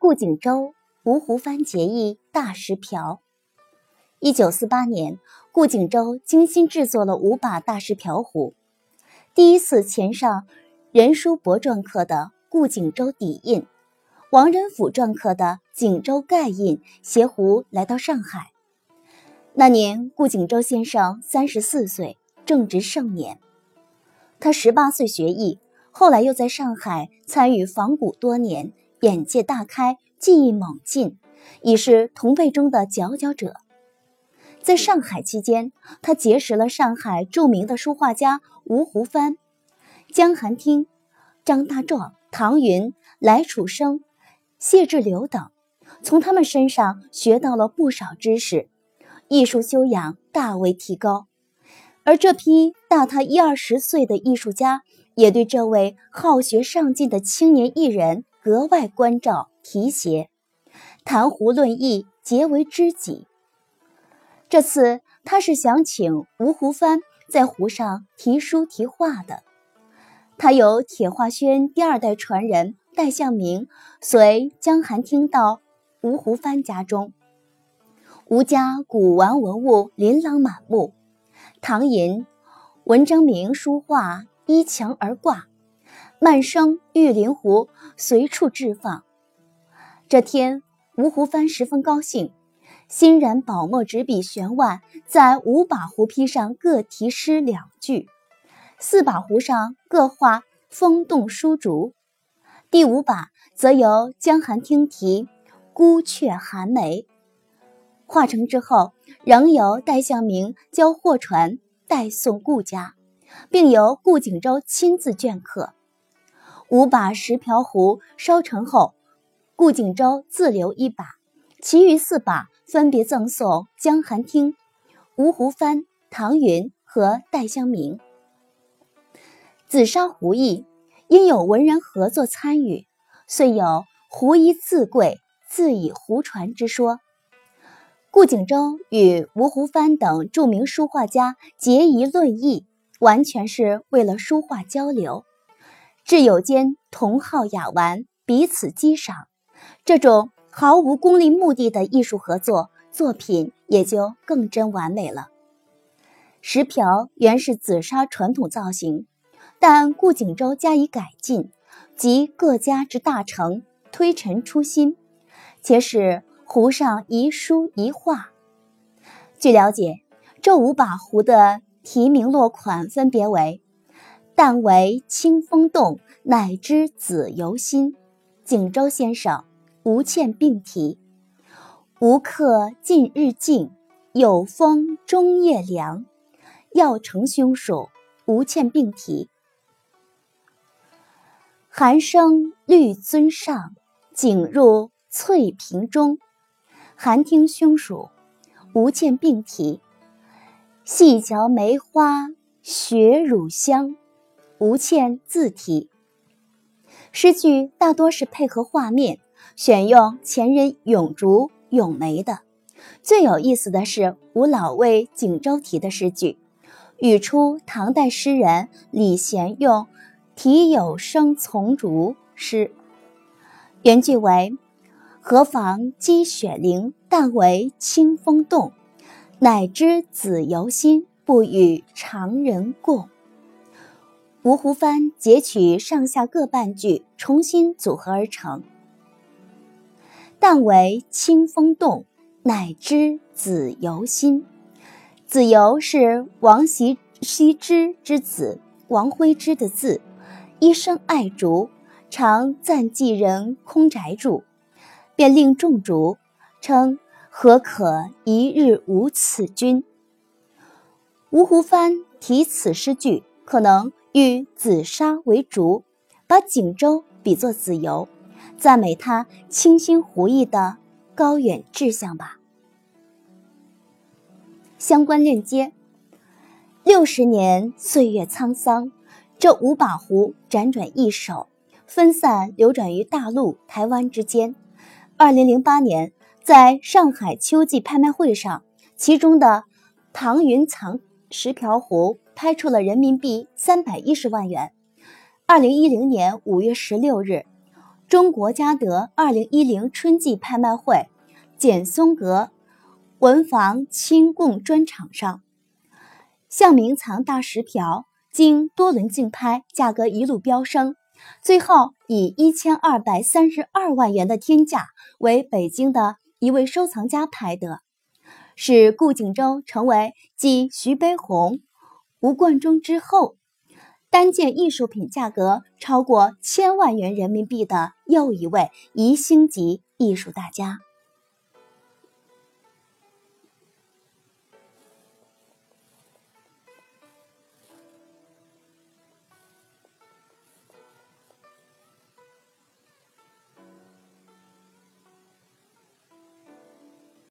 顾景舟芜湖帆结义大石瓢。一九四八年，顾景舟精心制作了五把大石瓢壶，第一次前上任叔伯篆刻的“顾景舟”底印，王仁甫篆刻的“景舟”盖印，携壶来到上海。那年，顾景舟先生三十四岁，正值盛年。他十八岁学艺，后来又在上海参与仿古多年，眼界大开，技艺猛进，已是同辈中的佼佼者。在上海期间，他结识了上海著名的书画家吴湖帆、江寒汀、张大壮、唐云、来楚生、谢志柳等，从他们身上学到了不少知识。艺术修养大为提高，而这批大他一二十岁的艺术家也对这位好学上进的青年艺人格外关照提携，谈胡论艺，结为知己。这次他是想请吴湖帆在湖上题书题画的，他由铁画轩第二代传人戴向明随江寒听到吴湖帆家中。吴家古玩文物琳琅满目，唐寅、文征明书画依墙而挂，曼生玉灵壶随处置放。这天，吴湖帆十分高兴，欣然宝墨执笔悬腕，在五把壶坯上各题诗两句，四把壶上各画风动书竹，第五把则由江寒汀题“孤阙寒梅”。画成之后，仍由戴向明交货船带送顾家，并由顾景舟亲自镌刻。五把石瓢壶烧成后，顾景舟自留一把，其余四把分别赠送江寒汀、吴湖帆、唐云和戴湘明。紫砂壶艺因有文人合作参与，遂有“壶艺自贵，自以壶传”之说。顾景舟与吴湖帆等著名书画家结谊论艺，完全是为了书画交流，挚友间同好雅玩，彼此激赏。这种毫无功利目的的艺术合作，作品也就更臻完美了。石瓢原是紫砂传统造型，但顾景舟加以改进，集各家之大成，推陈出新，且使。壶上一书一画。据了解，这五把壶的题名落款分别为：“但为清风动，乃知子由心。”景州先生、吴倩并题。吴客近日静，有风中夜凉。耀成兄属，吴倩并题。寒生绿尊上，景入翠屏中。寒听兄属，吴倩并题。细嚼梅花雪乳香，吴倩自题。诗句大多是配合画面，选用前人咏竹、咏梅的。最有意思的是吴老为景舟题的诗句，语出唐代诗人李贤用“题有声从竹”诗，原句为。何妨积雪凌，但为清风动。乃知子由心，不与常人共。吴湖帆截取上下各半句，重新组合而成。但为清风动，乃知子由心。子由是王羲羲之之子，王徽之的字，一生爱竹，常暂寄人空宅住。便令众竹，称何可一日无此君？吴湖帆题此诗句，可能与紫砂为竹，把景舟比作子由，赞美他清新胡意的高远志向吧。相关链接：六十年岁月沧桑，这五把壶辗转易手，分散流转于大陆、台湾之间。二零零八年，在上海秋季拍卖会上，其中的唐云藏石瓢壶拍出了人民币三百一十万元。二零一零年五月十六日，中国嘉德二零一零春季拍卖会简松阁文房清供专场上，向明藏大石瓢经多轮竞拍，价格一路飙升，最后以一千二百三十二万元的天价为北京的一位收藏家拍得，使顾景舟成为继徐悲鸿、吴冠中之后。单件艺术品价格超过千万元人民币的又一位宜兴级艺术大家。